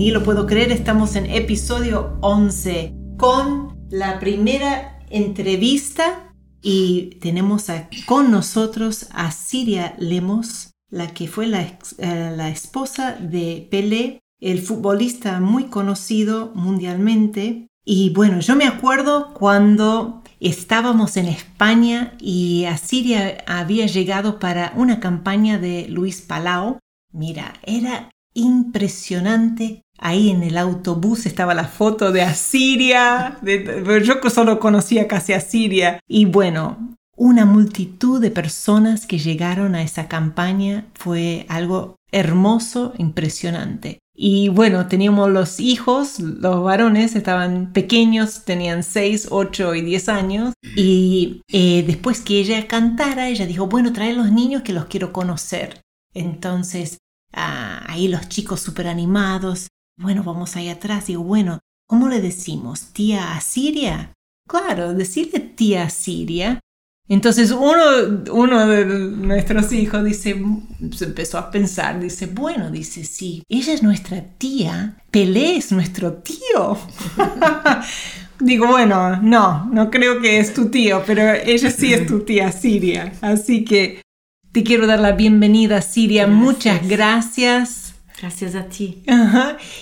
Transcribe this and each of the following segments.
Ni lo puedo creer, estamos en episodio 11 con la primera entrevista y tenemos con nosotros a Siria Lemos, la que fue la, eh, la esposa de Pelé, el futbolista muy conocido mundialmente. Y bueno, yo me acuerdo cuando estábamos en España y a Siria había llegado para una campaña de Luis Palau. Mira, era impresionante Ahí en el autobús estaba la foto de Asiria. yo solo conocía casi Asiria. Y bueno, una multitud de personas que llegaron a esa campaña fue algo hermoso, impresionante. Y bueno, teníamos los hijos, los varones estaban pequeños, tenían 6, 8 y 10 años. Y eh, después que ella cantara, ella dijo, bueno, trae los niños que los quiero conocer. Entonces, ah, ahí los chicos súper animados, bueno, vamos ahí atrás. Digo, bueno, ¿cómo le decimos? ¿Tía Asiria? Claro, decirle tía Asiria. Entonces uno, uno de nuestros hijos dice, se empezó a pensar, dice, bueno, dice, sí, ella es nuestra tía, Pelé es nuestro tío. Digo, bueno, no, no creo que es tu tío, pero ella sí es tu tía Siria. Así que te quiero dar la bienvenida, Siria. Muchas gracias Gracias a ti.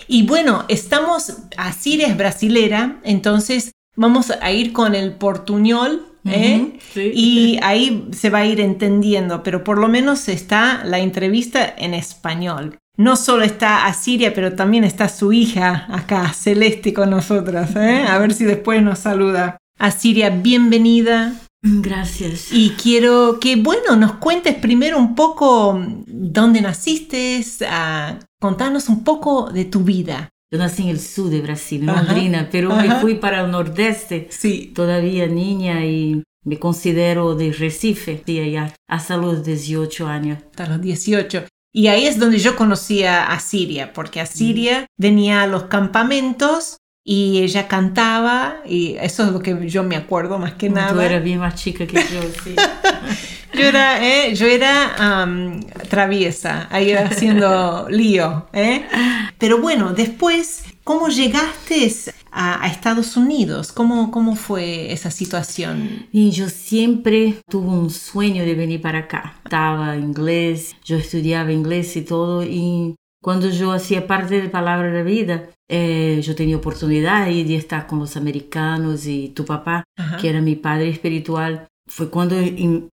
Y bueno, estamos, a Siria es brasilera, entonces vamos a ir con el portuñol. ¿eh? Y ahí se va a ir entendiendo, pero por lo menos está la entrevista en español. No solo está a Siria, pero también está su hija acá, Celeste, con nosotras. ¿eh? A ver si después nos saluda. A Siria, bienvenida. Gracias. Y quiero que, bueno, nos cuentes primero un poco dónde naciste, contanos un poco de tu vida. Yo nací en el sur de Brasil, en Londrina, pero me fui para el nordeste, sí. todavía niña y me considero de Recife, y allá hasta los 18 años. Hasta los 18. Y ahí es donde yo conocía a Siria, porque a Siria venía a los campamentos y ella cantaba y eso es lo que yo me acuerdo más que nada. Tú eras bien más chica que yo, sí. yo era, eh, yo era traviesa, ahí haciendo lío. ¿eh? Pero bueno, después, ¿cómo llegaste a, Estados Unidos? ¿Cómo, ¿Cómo fue esa situación? Y yo siempre tuve un sueño de venir para acá. Estaba inglés, yo estudiaba inglés y todo y cuando yo hacía parte de Palabra de Vida, eh, yo tenía oportunidad de estar con los americanos y tu papá, que era mi padre espiritual. Fue cuando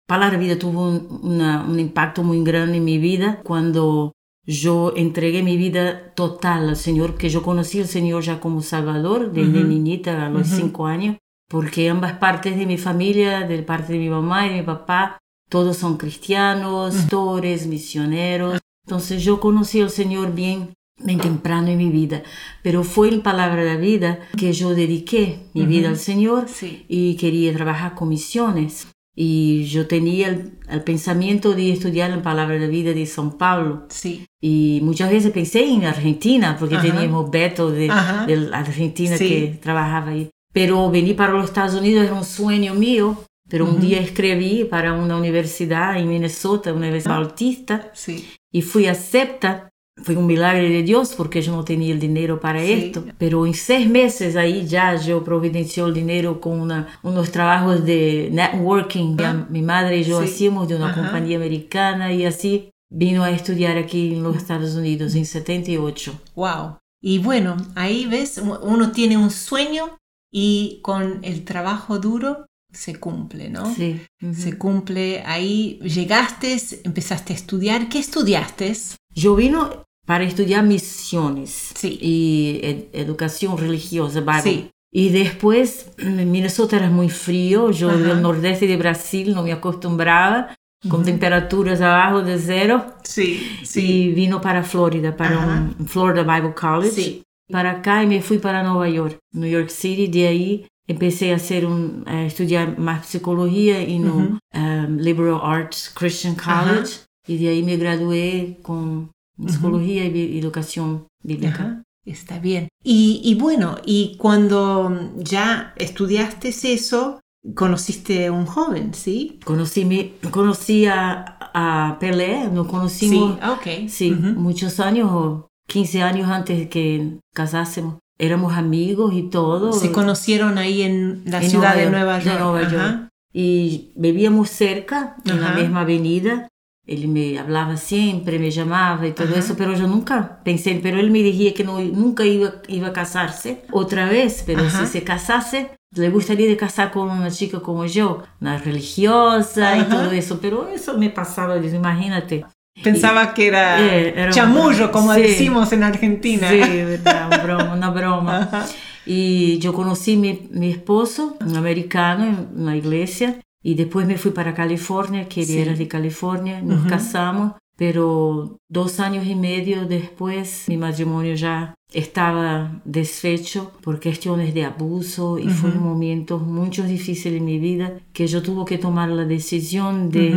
Palabra Vida tuvo un, impacto muy grande en mi vida, cuando yo entregué mi vida total al Señor, que yo conocí al Señor ya como Salvador, desde niñita a los cinco años, porque ambas partes de mi familia, de parte de mi mamá y de mi papá, todos son cristianos, pastores, misioneros. Entonces yo conocí al Señor bien, bien temprano en mi vida, pero fue en Palabra de la Vida que yo dediqué mi vida al Señor y quería trabajar con misiones. Y yo tenía el, pensamiento de estudiar en Palabra de la Vida de São Paulo. Sí. Y muchas veces pensé en Argentina, porque teníamos Beto de, de Argentina que trabajaba ahí. Pero venir para los Estados Unidos era un sueño mío pero un día escribí para una universidad en Minnesota, una universidad bautista, sí. y fui acepta. Fue un milagre de Dios porque yo no tenía el dinero para esto. Pero en seis meses ahí ya yo providenció el dinero con una, unos trabajos de networking ah. mi madre y yo hacíamos de una compañía americana y así vino a estudiar aquí en los Estados Unidos en 78. ¡Wow! Y bueno, ahí ves, uno tiene un sueño y con el trabajo duro se cumple, ¿no? Sí. Se cumple. Ahí llegaste, empezaste a estudiar. ¿Qué estudiaste? Yo vino para estudiar misiones sí. y educación religiosa, Sí. Y después, Minnesota era muy frío, yo del nordeste de Brasil no me acostumbraba. con temperaturas abajo de cero. Sí, sí. Y vino para Florida, para Ajá. un Florida Bible College. Sí. Para acá y me fui para Nueva York, New York City. De ahí empecé a, hacer un, a estudiar más psicología en un um, Liberal Arts Christian College. Y de ahí me gradué con psicología y bi- educación bíblica. Ajá, Está bien. Y, y bueno, y cuando ya estudiaste eso, conociste a un joven, ¿sí? Conocí, mi- conocí a, a Pelé, nos Sí, conocimos ah, ok. Sí, Ujú. muchos años, 15 años antes de que casásemos. Éramos amigos y todo. Se conocieron ahí en la En ciudad Nueva de York, Nueva de York. Nueva York. Ajá. Y vivíamos cerca, en la Ajá. misma avenida. Él me hablaba siempre, me llamaba y todo Ajá. eso, pero yo nunca pensé, pero él me decía que no, nunca iba, iba a casarse otra vez, pero Ajá. si se casase, le gustaría de casar con una chica como yo, una religiosa y todo eso, pero eso me pasaba, imagínate. Pensaba que era, Eh, era chamullo, como sí. decimos en Argentina. Sí, verdad, una broma, una broma. Ajá. Y yo conocí mi, mi esposo, un americano, en una iglesia, y después me fui para California, que él Sí. era de California, nos Ujú. casamos, pero dos años y medio después mi matrimonio ya estaba desfecho por cuestiones de abuso y fue Ujú. un momento muy difícil en mi vida que yo tuve que tomar la decisión de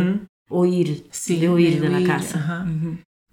Ujú. huir, Sí, de huir de de, huir, la casa.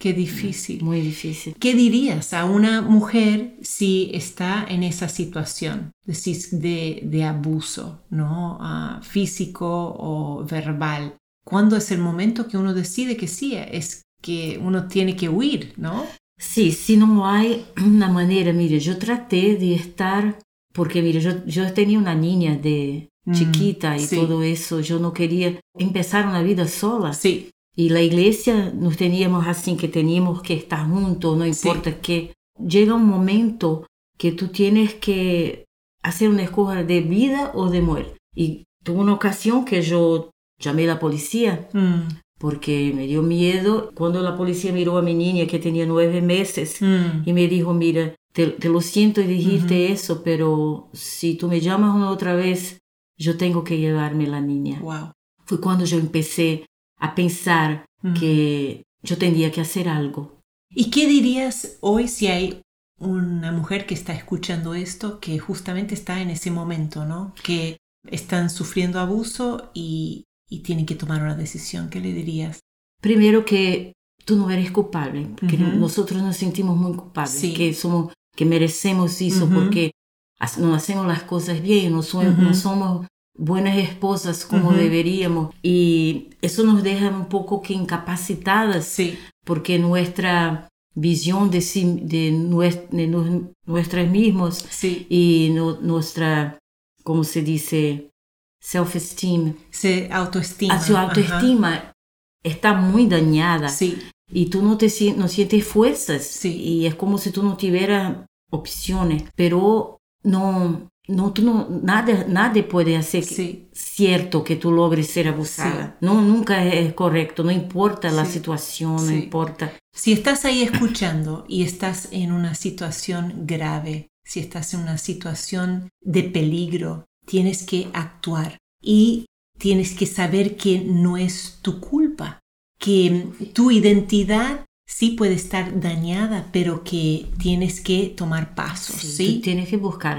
Qué difícil. Muy difícil. ¿Qué dirías a una mujer si está en esa situación de, de abuso, ¿no? Ah, físico o verbal? ¿Cuándo es el momento que uno decide que sí, es que uno tiene que huir, ¿no? Sí, si no hay una manera, mire, yo traté de estar, porque mire, yo, yo tenía una niña de Mm, chiquita y sí. todo eso, yo no quería empezar una vida sola. Sí, Y la iglesia nos teníamos así, que teníamos que estar juntos, no Sí. importa qué. Llega un momento que tú tienes que hacer una escoja de vida o de muerte. Y tuve una ocasión que yo llamé a la policía Mm, porque me dio miedo cuando la policía miró a mi niña que tenía nueve meses mm, y me dijo, mira, te, te lo siento y dijiste eso, pero si tú me llamas una otra vez, yo tengo que llevarme la niña. wow. Fue cuando yo empecé a pensar Mm. que yo tenía que hacer algo. ¿Y qué dirías hoy si hay una mujer que está escuchando esto que justamente está en ese momento, ¿no? Que están sufriendo abuso y, y tienen que tomar una decisión. ¿Qué le dirías? Primero que tú no eres culpable, porque Ujú. nosotros nos sentimos muy culpables, Sí. que somos, que merecemos eso Ujú. porque ha- no hacemos las cosas bien, no, so- Ujú. no somos buenas esposas como Ujú. deberíamos y eso nos deja un poco que incapacitadas Sí, porque nuestra visión de, sí, de, nues- de nos- nuestras mismos sí. y no- nuestra, ¿cómo se dice? Self-esteem, Se autoestima. a su Ajá. autoestima está muy dañada Sí, y tú no, te, no sientes fuerzas Sí. y es como si tú no tuvieras opciones, pero no, no, tú no, nada, nadie puede hacer que- sí, cierto que tú logres ser abusada. No, nunca es correcto, no importa la situación, no importa. Si estás ahí escuchando y estás en una situación grave, si estás en una situación de peligro, tienes que actuar y tienes que saber que no es tu culpa, que tu identidad sí puede estar dañada, pero que tienes que tomar pasos, Sí. Tú tienes que buscar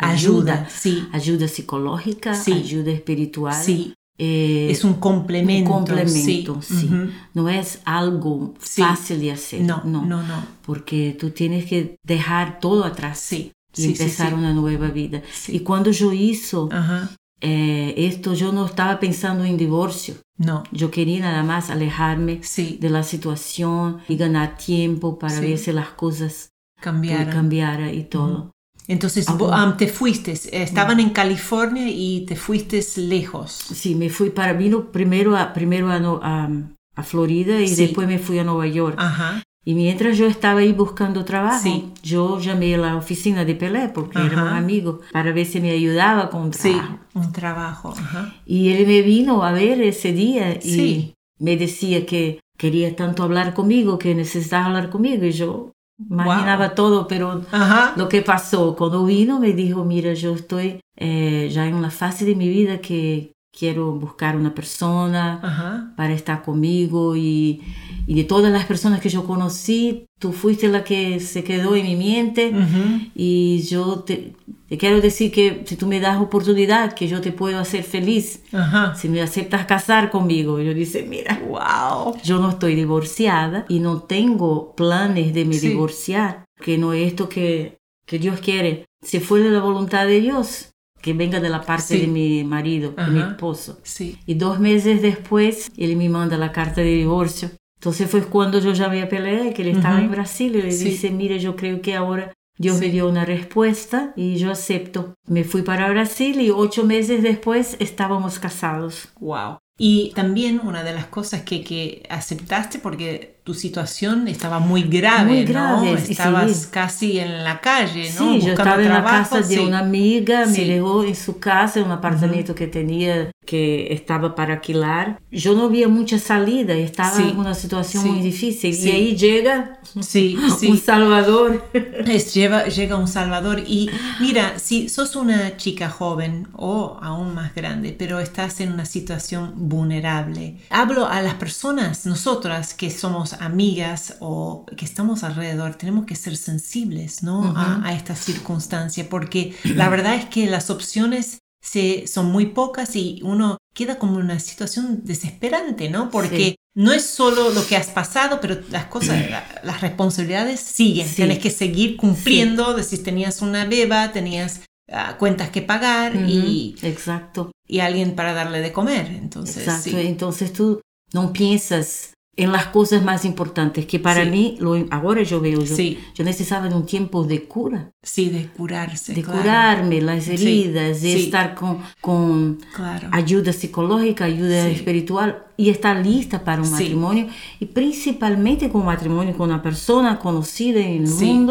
Ayuda, ayuda, sí, ayuda psicológica, Sí. ayuda espiritual. sí. eh, Es un complemento. un complemento, sí. sí. Ujú. No es algo fácil de hacer. No, no, no. Porque tú tienes que dejar todo atrás Sí, y empezar una nueva vida. Sí. Y cuando yo hizo Ajá. eh, esto, yo no estaba pensando en divorcio. No, Yo quería nada más alejarme sí, de la situación y ganar tiempo para ver si las cosas cambiar. cambiaran y todo. Entonces Ah, te fuiste, estaban en California y te fuiste lejos. Sí, me fui para, vino primero a, primero a, No- a, a Florida y Sí. después me fui a Nueva York. Ajá, Y mientras yo estaba ahí buscando trabajo, Sí. yo llamé a la oficina de Pelé porque Ajá. éramos amigos para ver si me ayudaba con un sí, trabajo. un trabajo. Ajá. Y él me vino a ver ese día y Sí. me decía que quería tanto hablar conmigo, que necesitaba hablar conmigo y yo imaginaba todo, pero Ajá. lo que pasó cuando vino me dijo, mira, yo estoy eh, ya en una fase de mi vida que quiero buscar una persona Ajá. para estar conmigo y, y de todas las personas que yo conocí, tú fuiste la que se quedó en mi mente Ujú. y yo te, te quiero decir que si tú me das oportunidad, que yo te puedo hacer feliz, Ajá. si me aceptas casar conmigo. Yo dice, mira, Wow. yo no estoy divorciada y no tengo planes de me Sí. divorciar, que no es esto que, que Dios quiere. Si fue de la voluntad de Dios, que venga de la parte Sí. de mi marido, de mi esposo. Sí. Y dos meses después, él me manda la carta de divorcio. Entonces fue cuando yo llamé a Pelé, que él estaba en Brasil, y le Sí. dice, mire, yo creo que ahora Dios me dio una respuesta y yo acepto. Me fui para Brasil y ocho meses después estábamos casados. Wow. Y también una de las cosas que, que aceptaste porque tu situación estaba muy grave, Muy ¿no? grave, sí. Estabas casi en la calle, ¿no? Sí, yo estaba en la casa de sí. una amiga, Sí. me dejó en su casa, en un apartamento que tenía que estaba para alquilar. Yo no había mucha salida, estaba Sí. en una situación Sí. muy difícil. Sí. Y ahí llega Sí, sí. un Salvador. Es, lleva, llega un Salvador y mira, si sos una chica joven o aún más grande, pero estás en una situación vulnerable, hablo a las personas, nosotras que somos amigas o que estamos alrededor, tenemos que ser sensibles ¿no? a, a esta circunstancia porque la verdad es que las opciones se, son muy pocas y uno queda como en una situación desesperante, ¿no? Porque Sí. no es solo lo que has pasado, pero las cosas, la- las responsabilidades siguen. Sí. Tienes que seguir cumpliendo, decir, tenías una beba, tenías ah, cuentas que pagar y, Exacto, y alguien para darle de comer. Entonces, exacto. Entonces tú no piensas en las cosas más importantes que para Sí. mí, lo, ahora yo veo, yo, Sí. yo necesitaba de un tiempo de cura, Sí, de curarse. de claro. curarme las heridas, de estar con, con Claro. ayuda psicológica, ayuda espiritual y estar lista para un matrimonio y principalmente con un matrimonio con una persona conocida en el Sí,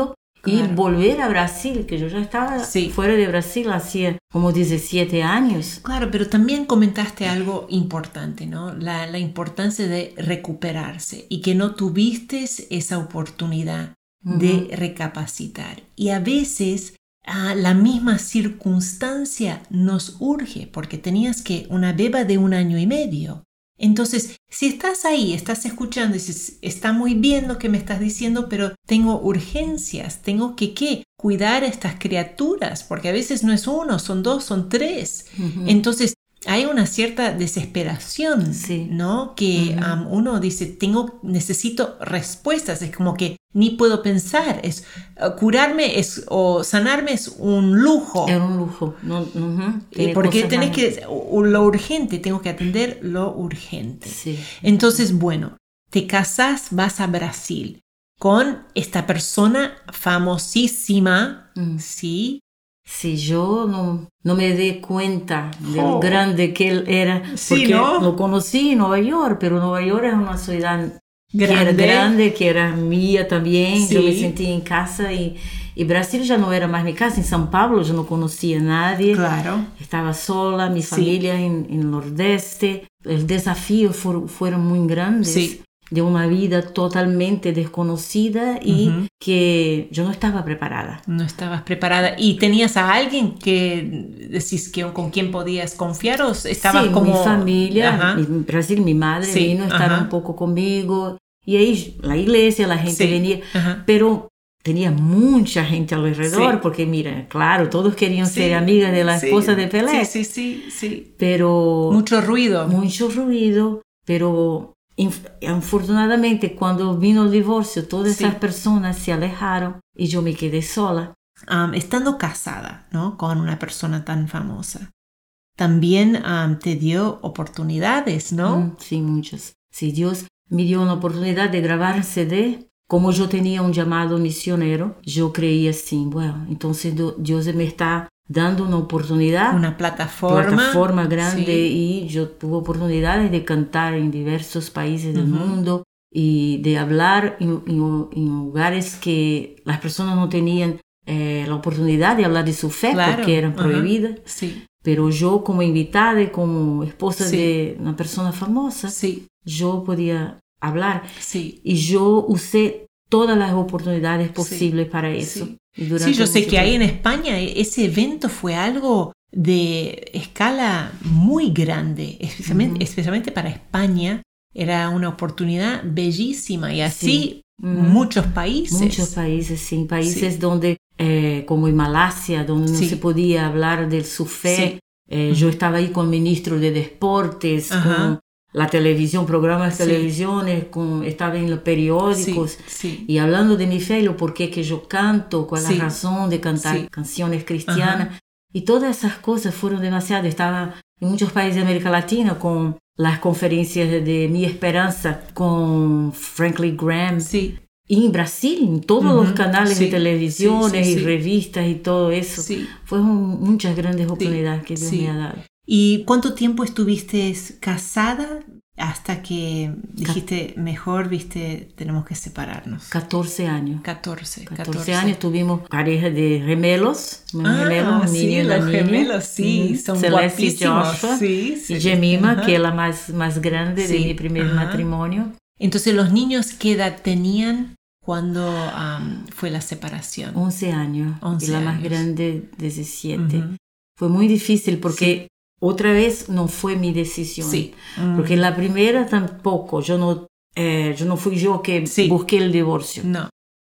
y volver a Brasil, que yo ya estaba Sí. fuera de Brasil hacía como 17 años. Claro, pero también comentaste algo importante, ¿no? La, la importancia de recuperarse y que no tuviste esa oportunidad de recapacitar. Y a veces ah, la misma circunstancia nos urge porque tenías que una beba de un año y medio. Entonces, si estás ahí, estás escuchando y dices, está muy bien lo que me estás diciendo, pero tengo urgencias, tengo que ¿qué? cuidar a estas criaturas, porque a veces no es uno, son dos, son tres. Entonces, hay una cierta desesperación, Sí. ¿no? Que um, uno dice, tengo, necesito respuestas, es como que ni puedo pensar, es uh, curarme es, o sanarme es un lujo. Era un lujo. No, Eh, tiene porque tenés que, lo urgente, tengo que atender lo urgente. Sí. Entonces, bueno, te casas, vas a Brasil con esta persona famosísima, Mm. ¿sí? Si yo no, no me di cuenta de Oh. lo grande que él era, Sí, porque ¿no? lo conocí en Nueva York, pero Nueva York es una ciudad que era Grande. grande, que era mía también, yo me Sí. sentí en casa y, y Brasil ya no era más mi casa, en São Paulo yo no conocía a nadie, Claro. estaba sola, mi Sí. familia en, en el Nordeste, el desafío fu- fueron muy grandes. De una vida totalmente desconocida y que yo no estaba preparada. No estabas preparada. ¿Y tenías a alguien que decís que con quien podías confiar o estabas sí, como... mi familia, mi, Brasil, mi madre Sí, vino a estar ajá. un poco conmigo y ahí la iglesia, la gente Sí, venía, ajá. pero tenía mucha gente alrededor Sí. porque mira, claro, todos querían Sí, ser amigas de la esposa de Pelé, Sí, sí, sí, sí. pero Mucho ruido. mucho ruido, pero afortunadamente cuando vino el divorcio todas Sí. esas personas se alejaron y yo me quedé sola. Estando casada, ¿no? Con una persona tan famosa, también am, te dio oportunidades, ¿no? Mm, Sí, muchas. Sí, Dios me dio una oportunidad de grabar CD. Como yo tenía un llamado misionero, yo creía así, bueno, entonces Dios me está dando una oportunidad, Una plataforma. plataforma grande Sí. y yo tuve oportunidades de cantar en diversos países del Ujú. mundo y de hablar en, en- en lugares que las personas no tenían eh, la oportunidad de hablar de su fe Claro, porque eran prohibidas. Sí, Pero yo como invitada y como esposa Sí. de una persona famosa, sí, yo podía hablar sí. y yo usé todas las oportunidades posibles para eso. Sí. Sí, yo sé que ahí en tiempo- España e- ese evento fue algo de escala muy grande, especialmente, especialmente para España. Era una oportunidad bellísima y así muchos países. Muchos países, sí, países donde, eh, como en Malasia, donde no se podía hablar del su fe. Eh, yo estaba ahí con el ministro de Deportes, con la televisión, programas de televisión, con, estaba en los periódicos y hablando de mi fe y lo por qué que yo canto, cuál es la razón de cantar canciones cristianas. Y todas esas cosas fueron demasiado. Estaba en muchos países de América Latina con las conferencias de Mi Esperanza con Franklin Graham. Sí. Y en Brasil, en todos los canales de televisión y revistas y todo eso. Fueron muchas grandes oportunidades que Dios me ha dado. ¿Y cuánto tiempo estuviste casada hasta que dijiste, mejor, viste, tenemos que separarnos? 14 años. 14. 14, años tuvimos pareja de gemelos. Ah, gemelos sí, los gemelos, sí, son Celeste y Joshua. Sí, y Jemima, que es la más, más grande de mi primer matrimonio. Entonces, ¿los niños qué edad tenían cuando fue la separación? 11 años. 11 y la más grande, 17. Fue muy difícil porque otra vez no fue mi decisión. Sí. Porque la primera tampoco, yo no, eh, yo no fui yo que busqué el divorcio. No.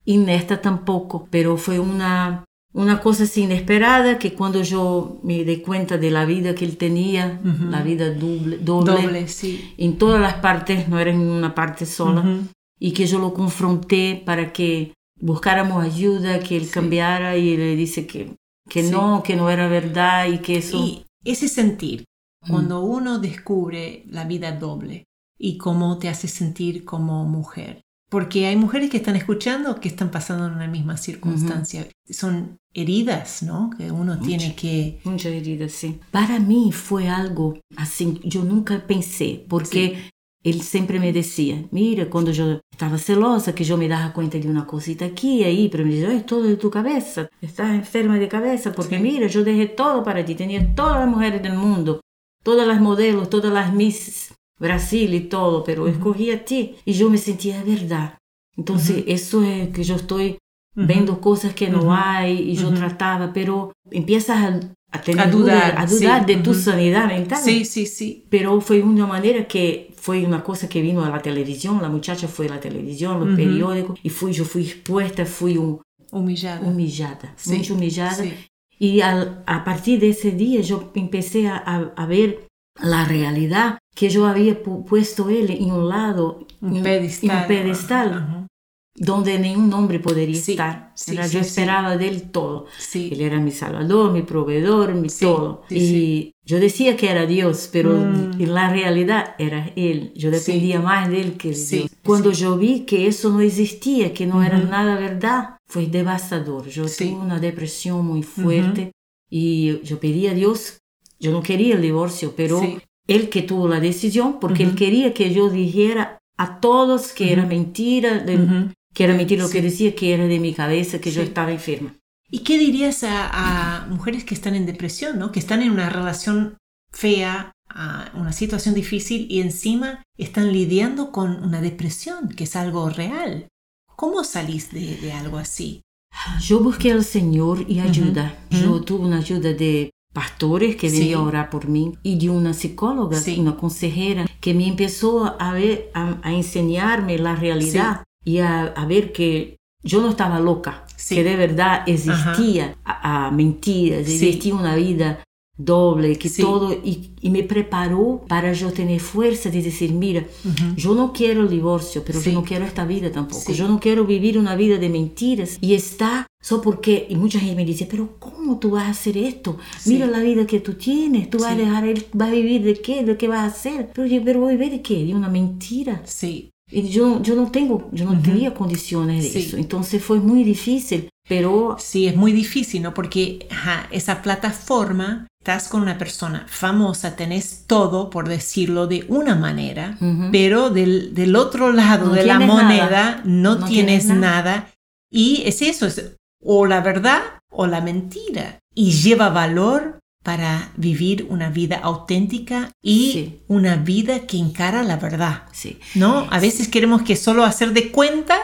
Y en esta tampoco, pero fue una, una cosa así inesperada que cuando yo me di cuenta de la vida que él tenía, la vida doble, doble, sí. en todas las partes, no era en una parte sola, y que yo lo confronté para que buscáramos ayuda, que él cambiara y le dice que, que no, que no era verdad y que eso ese sentir, cuando uno descubre la vida doble y cómo te hace sentir como mujer. Porque hay mujeres que están escuchando que están pasando en la misma circunstancia. Son heridas, ¿no? Que uno tiene que... Muchas heridas, sí. Para mí fue algo así, yo nunca pensé, porque él siempre me decía, mira, cuando yo estaba celosa, que yo me daba cuenta de una cosita aquí y ahí, pero me decía, es todo de tu cabeza, estás enferma de cabeza, porque mira, yo dejé todo para ti, tenía todas las mujeres del mundo, todas las modelos, todas las Miss Brasil y todo, pero escogí a ti y yo me sentía de verdad. Entonces, eso es que yo estoy viendo cosas que no hay y yo trataba, pero empiezas a, a tener dudar, a dudar de tu sanidad mental. Sí, sí, sí. Pero fue una manera que fue una cosa que vino a la televisión, la muchacha fue a la televisión, los periódicos, y fui, yo fui expuesta, fui un, humillada, humillada mucho humillada. Y a partir de ese día yo empecé a, a, ver la realidad que yo había puesto él en un lado, un pedestal, en un pedestal donde ningún hombre podría estar. yo esperaba de él todo. Él era mi salvador, mi proveedor, mi todo. y yo decía que era Dios, pero mm. en la realidad era Él. Yo dependía más de Él que de Dios. Cuando yo vi que eso no existía, que no era nada verdad, fue devastador. Yo tuve una depresión muy fuerte y yo pedí a Dios, yo no quería el divorcio, pero Él que tuvo la decisión, porque Él quería que yo dijera a todos que era mentira, era mentira lo que decía, que era de mi cabeza, que yo estaba enferma. ¿Y qué dirías a, mujeres que están en depresión, ¿no? que están en una relación fea, a una situación difícil y encima están lidiando con una depresión, que es algo real? ¿Cómo salís de, algo así? Yo busqué al Señor y ayuda. Yo tuve una ayuda de pastores que venían a orar por mí y de una psicóloga, una consejera que me empezó a, ver, a, enseñarme la realidad y a, ver que yo no estaba loca, que de verdad existía a, mentiras, existía una vida doble, que todo, y, me preparó para yo tener fuerza de decir, mira, yo no quiero el divorcio, pero yo no quiero esta vida tampoco, yo no quiero vivir una vida de mentiras y está, solo porque, y mucha gente me dice, pero ¿cómo tú vas a hacer esto? Mira la vida que tú tienes, tú vas a dejar, vas a vivir de qué, de qué vas a hacer, pero yo, pero voy a vivir de qué, de una mentira. Sí. Yo, yo no tengo, yo no tenía condiciones de eso. Entonces fue muy difícil, pero... Sí, es muy difícil, ¿no? Porque esa plataforma, estás con una persona famosa, tenés todo, por decirlo de una manera, pero del, del, otro lado de la moneda no, tienes, nada. Y es eso, es o la verdad o la mentira. Y lleva valor para vivir una vida auténtica y una vida que encara la verdad. Sí. ¿No? A veces queremos que solo hacer de cuenta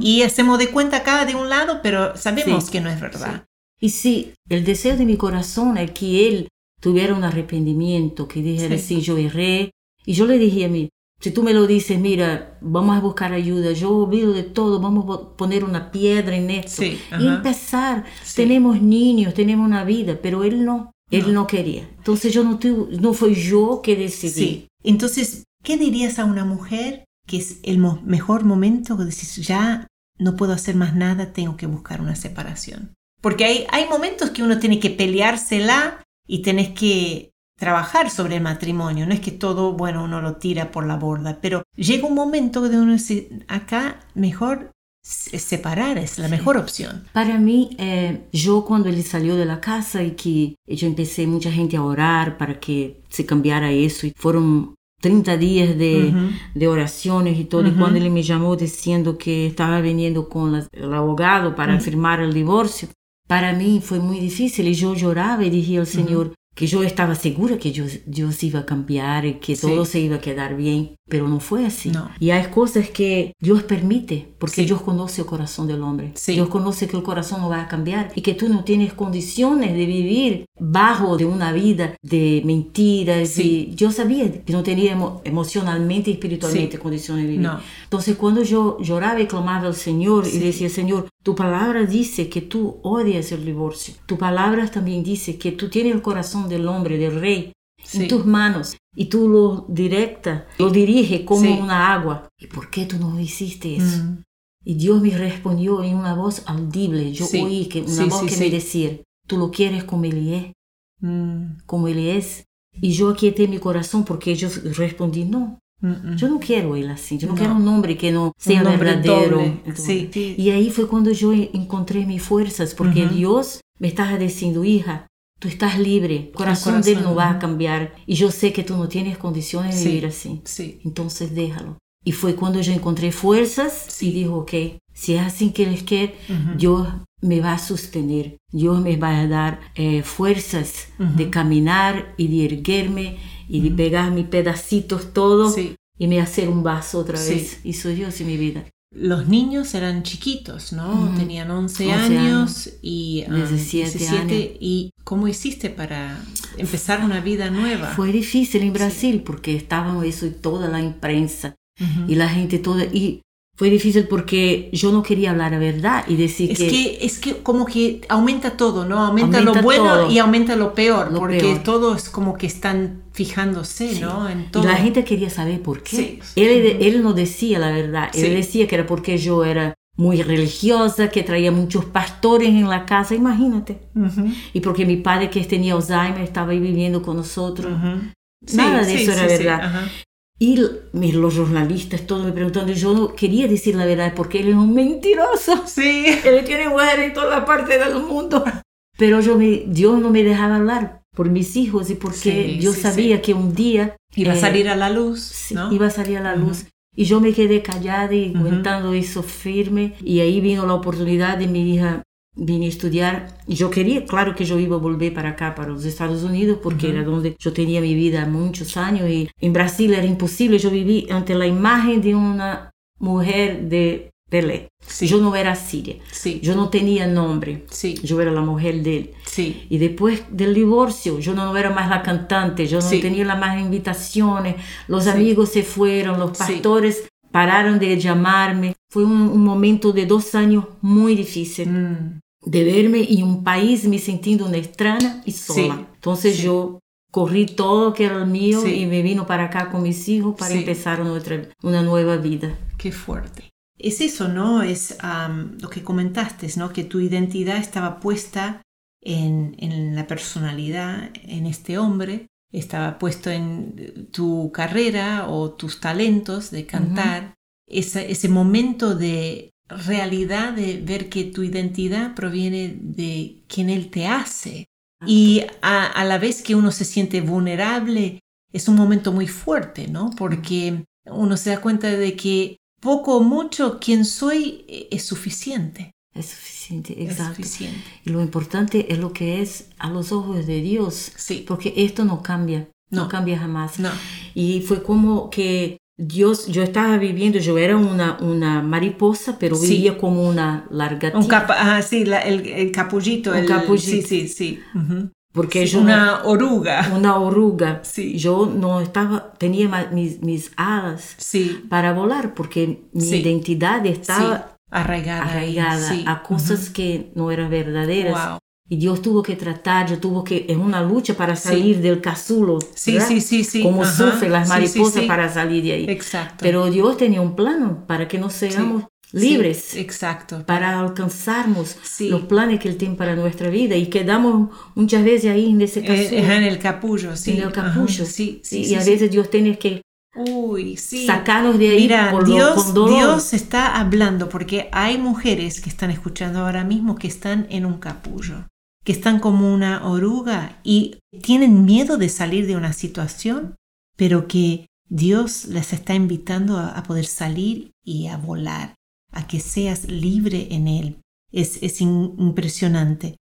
y hacemos de cuenta cada de un lado, pero sabemos que no es verdad. Y sí, el deseo de mi corazón es que él tuviera un arrepentimiento, que dijera, sí, yo erré. Y yo le dije a mí, si tú me lo dices, mira, vamos a buscar ayuda, yo olvido de todo, vamos a poner una piedra en esto. y empezar, tenemos niños, tenemos una vida, pero él no, él no quería. Entonces yo no, no fue yo que decidí. Sí. Entonces, ¿qué dirías a una mujer que es el mejor momento que decís, ya no puedo hacer más nada, tengo que buscar una separación? Porque hay, hay momentos que uno tiene que peleársela y tenés que trabajar sobre el matrimonio. No es que todo, bueno, uno lo tira por la borda, pero llega un momento de uno dice, acá mejor separar es la mejor opción. Para mí, eh, yo cuando él salió de la casa y que yo empecé mucha gente a orar para que se cambiara eso y fueron 30 días de, de oraciones y todo, y cuando él me llamó diciendo que estaba viniendo con el abogado para firmar el divorcio, para mí fue muy difícil y yo lloraba y dije al Señor, que yo estaba segura que Dios, iba a cambiar y que todo se iba a quedar bien, pero no fue así. Y hay cosas que Dios permite, porque Dios conoce el corazón del hombre. Dios conoce que el corazón no va a cambiar y que tú no tienes condiciones de vivir bajo de una vida de mentiras. Y yo sabía que no tenía emocionalmente y espiritualmente condiciones de vivir. Entonces cuando yo lloraba y clamaba al Señor y decía, Señor, tu palabra dice que tú odias el divorcio. Tu palabra también dice que tú tienes el corazón del hombre, del rey, en tus manos y tú lo directa, lo dirige como una agua. ¿Y por qué tú no hiciste eso? Mm. Y Dios me respondió en una voz audible. Yo oí que una voz que me decía, tú lo quieres como él es, mm. como él es. Y yo aquieté mi corazón porque yo respondí, no, yo no quiero él así, yo no, quiero un hombre que no sea verdadero. sí. Y ahí fue cuando yo encontré mis fuerzas, porque Dios me estaba diciendo, hija, tú estás libre, el corazón, de él no va a cambiar. Y yo sé que tú no tienes condiciones de vivir así. Entonces déjalo. Y fue cuando yo encontré fuerzas y dijo, ok, si es así que él quiere, Dios me va a sostener, Dios me va a dar eh, fuerzas de caminar y de erguerme y de pegar mis pedacitos todos y me hacer un vaso otra vez. Hizo Dios en mi vida. Los niños eran chiquitos, ¿no? Tenían 11, años, y 17, um, años. ¿Y cómo hiciste para empezar una vida nueva? Fue difícil en Brasil porque estaban eso y toda la imprensa y la gente toda. Y fue difícil porque yo no quería hablar la verdad y decir es que, Es que como que aumenta todo, ¿no? Aumenta, lo bueno y aumenta lo peor, porque todo es como que están fijándose, ¿no? En todo. Y la gente quería saber por qué. Él, él no decía la verdad, él decía que era porque yo era muy religiosa, que traía muchos pastores en la casa, imagínate. Y porque mi padre que tenía Alzheimer estaba ahí viviendo con nosotros. Nada de eso era verdad. Y los jornalistas, todos me preguntando, yo no quería decir la verdad porque él es un mentiroso. Sí. Él tiene mujer en toda la parte del mundo. Pero yo me, Dios no me dejaba hablar por mis hijos y porque yo sabía que un día... Iba a eh, salir a la luz. ¿no? iba a salir a la luz. Y yo me quedé callada y aguantando eso firme. Y ahí vino la oportunidad de mi hija vine a estudiar. Yo quería, claro que yo iba a volver para acá, para los Estados Unidos, porque era donde yo tenía mi vida muchos años y en Brasil era imposible. Yo viví ante la imagen de una mujer de Pelé. Yo no era siria. Sí. Yo no tenía nombre. Sí. Yo era la mujer de él. Sí. Y después del divorcio, yo no era más la cantante, yo no tenía las más invitaciones, los amigos se fueron, los pastores pararon de llamarme. Fue un, momento de dos años muy difícil. Mm de verme en un país me sintiendo una extraña y sola. Entonces yo corrí todo que era mío y me vino para acá con mis hijos para empezar una nueva vida. Qué fuerte. Es eso, ¿no? Es lo que comentaste, ¿no? Que tu identidad estaba puesta en, en, la personalidad, en este hombre, estaba puesto en tu carrera o tus talentos de cantar. ese momento de realidad de ver que tu identidad proviene de quien Él te hace. Y a, la vez que uno se siente vulnerable, es un momento muy fuerte, ¿no? Porque uno se da cuenta de que poco o mucho quien soy eh, es suficiente. Es suficiente, exacto. Y lo importante es lo que es a los ojos de Dios. Sí. Porque esto no cambia, no, cambia jamás. No. Y fue como que Dios, yo estaba viviendo, yo era una, una mariposa, pero Sí. vivía como una largatita. Un capa, ah, sí, la- el, el capullito. Un el, capullito. Sí, sí, sí. Porque Sí, yo una oruga. una oruga. Sí. Yo no estaba, tenía mis, mis alas Sí, para volar porque mi identidad estaba. Arraigada. arraigada a cosas que no eran verdaderas. Wow. Y Dios tuvo que tratar, yo tuvo que, es una lucha para salir del casulo. Sí, ¿verdad? sí, sí, sí. Como Ajá. sufren las Sí, sí, mariposas sí. para salir de ahí. Exacto. Pero Dios tenía un plano para que nos seamos Sí, libres, exacto. para alcanzarnos Sí. los planes que Él tiene para nuestra vida. Y quedamos muchas veces ahí en ese Eh, casulo, ajá, en el capullo, sí. en el capullo. Sí, sí, y sí, a sí. veces Dios tiene que Uy, sí. sacarnos de ahí Mira, lo- Dios, con dolor. Dios está hablando porque hay mujeres que están escuchando ahora mismo que están en un capullo, que están como una oruga y tienen miedo de salir de una situación, pero que Dios les está invitando a, poder salir y a volar, a que seas libre en Él. Es, es impresionante.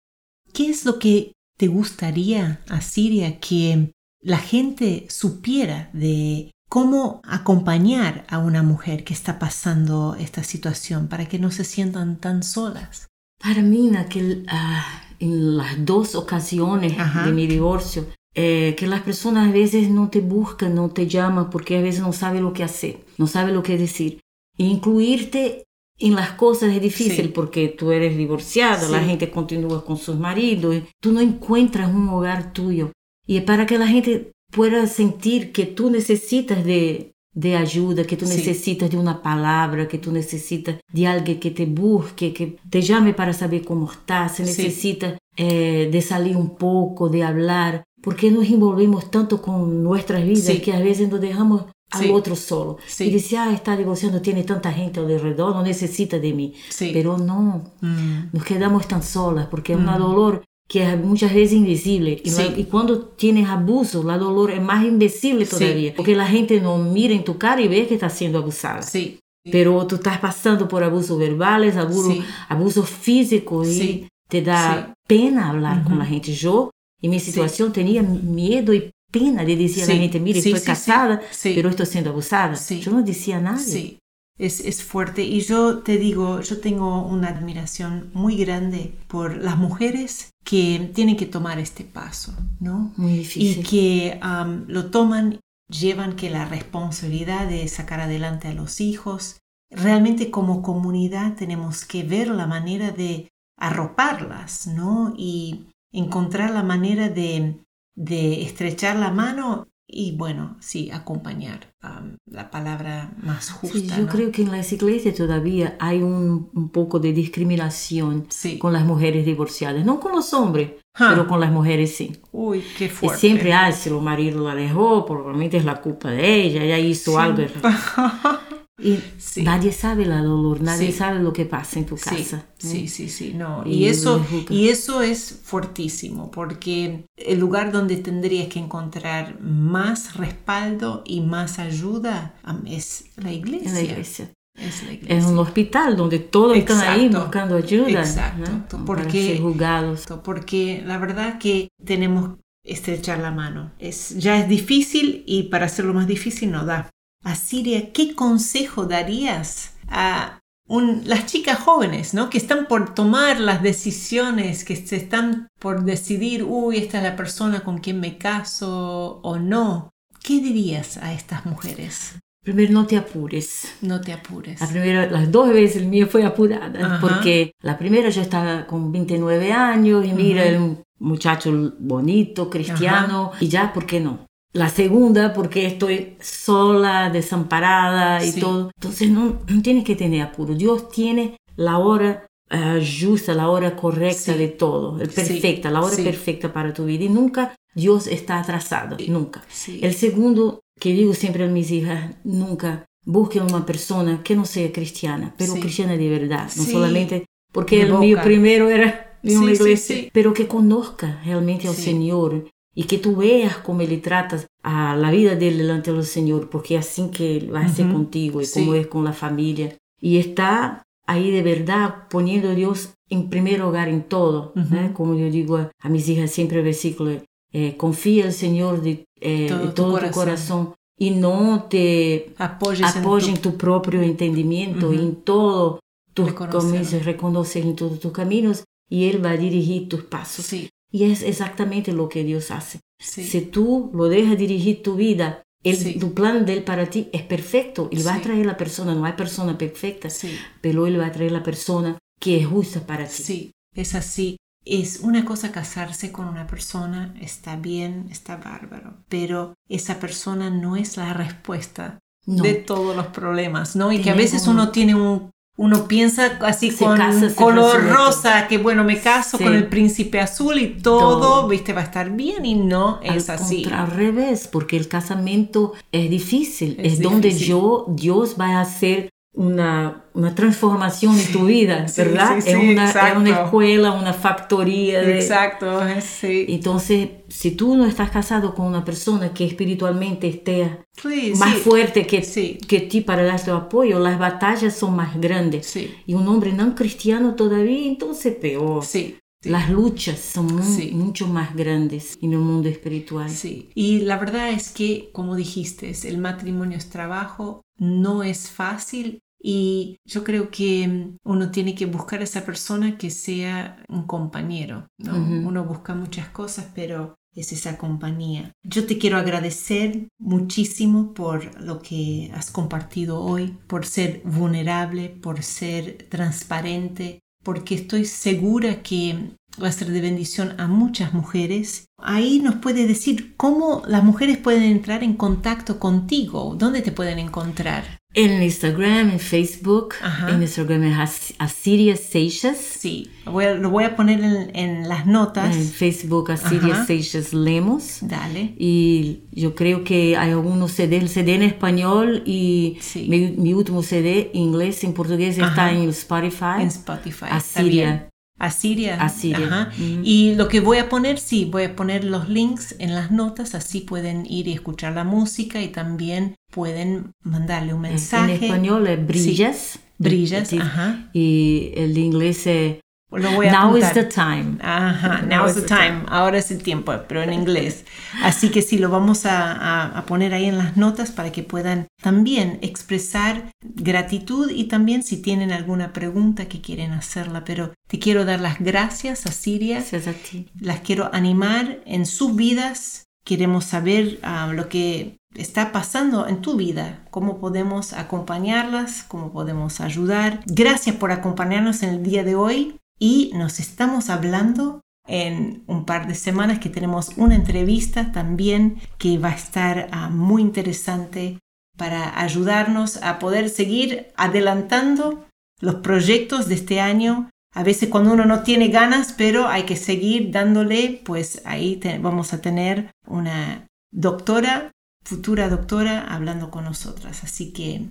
¿Qué es lo que te gustaría, Asiria, que la gente supiera de cómo acompañar a una mujer que está pasando esta situación para que no se sientan tan solas? Para mí, aquel, ah, en las dos ocasiones Ajá. de mi divorcio, eh, que las personas a veces no te buscan, no te llaman, porque a veces no saben lo que hacer, no saben lo que decir. Incluirte en las cosas es difícil Sí. porque tú eres divorciada, la gente continúa con sus maridos, tú no encuentras un hogar tuyo. Y para que la gente pueda sentir que tú necesitas de, de ayuda, que tú Sí. necesitas de una palabra, que tú necesitas de alguien que te busque, que te llame para saber cómo estás, se Sí. necesita eh, de salir un poco, de hablar, porque nos envolvemos tanto con nuestras vidas Sí. que a veces nos dejamos al Sí. otro solo. Sí. Y dice, ah, está divorciando, tiene tanta gente alrededor, no necesita de mí. Sí. Pero no, Mm, nos quedamos tan solas porque es un Mm. dolor que es muchas veces invisible. Y, Sí. la- y cuando tienes abuso, la dolor es más invisible Sí. todavía. Porque la gente no mira en tu cara y ve que está siendo abusada. sí. Pero tú estás pasando por abusos verbales, abusos, Sí. abusos físicos y Sí. te da Sí. pena hablar con Ujú. la gente. Yo, en mi situación, tenía miedo y pena de decir a Sí. la gente, mire, Sí, estoy sí, casada, sí. pero estoy siendo abusada. Sí. Yo no decía a nadie. Sí, es, es fuerte. Y yo te digo, yo tengo una admiración muy grande por las mujeres que tienen que tomar este paso, ¿no? Muy Y difícil. que am, lo toman, llevan que la responsabilidad de sacar adelante a los hijos. Realmente como comunidad tenemos que ver la manera de arroparlas, ¿no? Y encontrar la manera de, de estrechar la mano y, bueno, sí, acompañar. am, la palabra más justa. Sí, yo ¿no? creo que en las iglesias todavía hay un, un poco de discriminación Sí. con las mujeres divorciadas. No con los hombres, Ah. pero con las mujeres sí. Uy, qué fuerte. siempre, ah, si el marido la dejó, probablemente es la culpa de ella, ella hizo Sí. algo. Y Sí. nadie sabe la dolor, nadie Sí. sabe lo que pasa en tu Sí, casa. sí, ¿eh? sí, sí, no. Y Y eso, y eso es fuertísimo, porque el lugar donde tendrías que encontrar más respaldo y más ayuda es la iglesia. En la iglesia. Es la iglesia. Es un hospital donde todos están ahí Exacto. buscando ayuda. Exacto. ¿no? Para Porque- ser juzgados. Porque la verdad que tenemos que estrechar la mano. Es, ya es difícil y para hacerlo más difícil no da. Asiria, ¿qué consejo darías a un- las chicas jóvenes, ¿no? Que están por tomar las decisiones, que se están por decidir, uy, esta es la persona con quien me caso o no. ¿Qué dirías a estas mujeres? Primero, no te apures. No te apures. La primera, las dos veces el mío fue apurada, Ajá. porque la primera yo estaba con 29 años y mira, era un muchacho bonito, cristiano, y ya, ¿por qué no? La segunda, porque estoy sola, desamparada y Sí. todo. Entonces no, no tienes que tener apuro. Dios tiene la hora eh, justa, la hora correcta Sí. de todo, el Sí. perfecta, la hora perfecta para tu vida. Y nunca Dios está atrasado, nunca. El segundo que digo siempre a mis hijas, nunca busquen una persona que no sea cristiana, pero cristiana de verdad, no solamente porque el mío primero era de una iglesia, pero que conozca realmente al. Señor y que tú veas cómo Él trata a la vida de él delante del Señor, porque es así que va a ser Ujú. contigo y Sí. como es con la familia. Y está ahí de verdad poniendo a Dios en primer lugar en todo, Ujú. ¿eh? como yo digo a, a mis hijas siempre el versículo, eh, confía el Señor de eh, Todo de tu todo, tu corazón. corazón. y no te Apoyes en apoya en tu- tu, propio entendimiento, en todo tus Reconocer. caminos, reconocer en todos tus caminos y Él va a dirigir tus pasos. Sí, Y es exactamente lo que Dios hace. sí. Si tú lo dejas dirigir tu vida, el, Sí. tu plan de Él para ti es perfecto. Él va a traer la persona, no hay persona perfecta, Sí, pero Él va a traer la persona que es justa para ti. sí, es así. Es una cosa casarse con una persona, está bien, está bárbaro, pero esa persona no es la respuesta No. de todos los problemas, ¿no? Y que a veces un- uno tiene un, uno piensa así Se con casa, color rosa, que bueno, me caso Sí. con el príncipe azul y todo, Todo. viste, va a estar bien y no es al, así. contra- al revés, porque el casamiento es difícil, Es es, donde yo, Dios va a hacer una, una transformación en tu vida, ¿verdad? sí, es, una, es una escuela, una factoría. de- Exacto, es- sí. Entonces, si tú no estás casado con una persona que espiritualmente esté Sí, más fuerte que, que ti para darte apoyo, las batallas son más grandes. Sí, Y un hombre no cristiano todavía, entonces peor. sí. Sí. Las luchas son Sí. mucho más grandes en el mundo espiritual. Sí, y la verdad es que, como dijiste, el matrimonio es trabajo, no es fácil y yo creo que mm, uno tiene que buscar a esa persona que sea un compañero. Uno busca muchas cosas, pero es esa compañía. Yo te quiero agradecer muchísimo por lo que has compartido hoy, por ser vulnerable, por ser transparente, porque estoy segura que va a ser de bendición a muchas mujeres. Ahí nos puede decir cómo las mujeres pueden entrar en contacto contigo, dónde te pueden encontrar. En Instagram, en Facebook, Ajá. en Instagram es As- Asiria Seixas, Sí, voy a- lo voy a poner en, en las notas. en Facebook Asiria Ajá. Seixas Lemos. Dale. Y yo creo que hay algunos CD, el CD en español y Sí. mi, mi último CD en inglés, en portugués Ajá. está en Spotify. En Spotify. Asiria. Asiria. Asiria. Ajá. Ujú. Y lo que voy a poner, sí, voy a poner los links en las notas, así pueden ir y escuchar la música y también pueden mandarle un En mensaje. español es Brillas. Brillas, Sí. ajá. Y el inglés es Lo voy a Now is apuntar. the time. Ajá, now, Now is the is the time. Ahora es el tiempo, pero en inglés. Así que sí, lo vamos a, a- a poner ahí en las notas para que puedan también expresar gratitud y también si tienen alguna pregunta que quieren hacerla. Pero te quiero dar las gracias a Siria. Gracias a ti. Las quiero animar en sus vidas. Queremos saber ah, lo que está pasando en tu vida, cómo podemos acompañarlas, cómo podemos ayudar. Gracias por acompañarnos en el día de hoy y nos estamos hablando en un par de semanas que tenemos una entrevista también que va a estar ah, muy interesante para ayudarnos a poder seguir adelantando los proyectos de este año. A veces cuando uno no tiene ganas, pero hay que seguir dándole, pues ahí te- vamos a tener una doctora, futura doctora, hablando con nosotras. Así que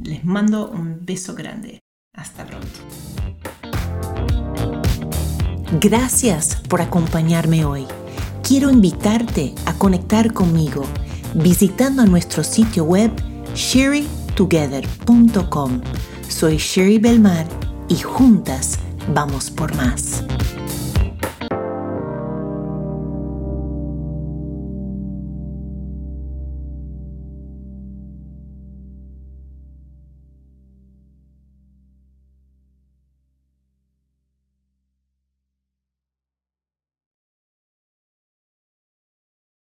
les mando un beso grande. Hasta pronto. Gracias por acompañarme hoy. Quiero invitarte a conectar conmigo visitando nuestro sitio web sherrytogether.com. Soy Sherry Belmar y juntas vamos por más.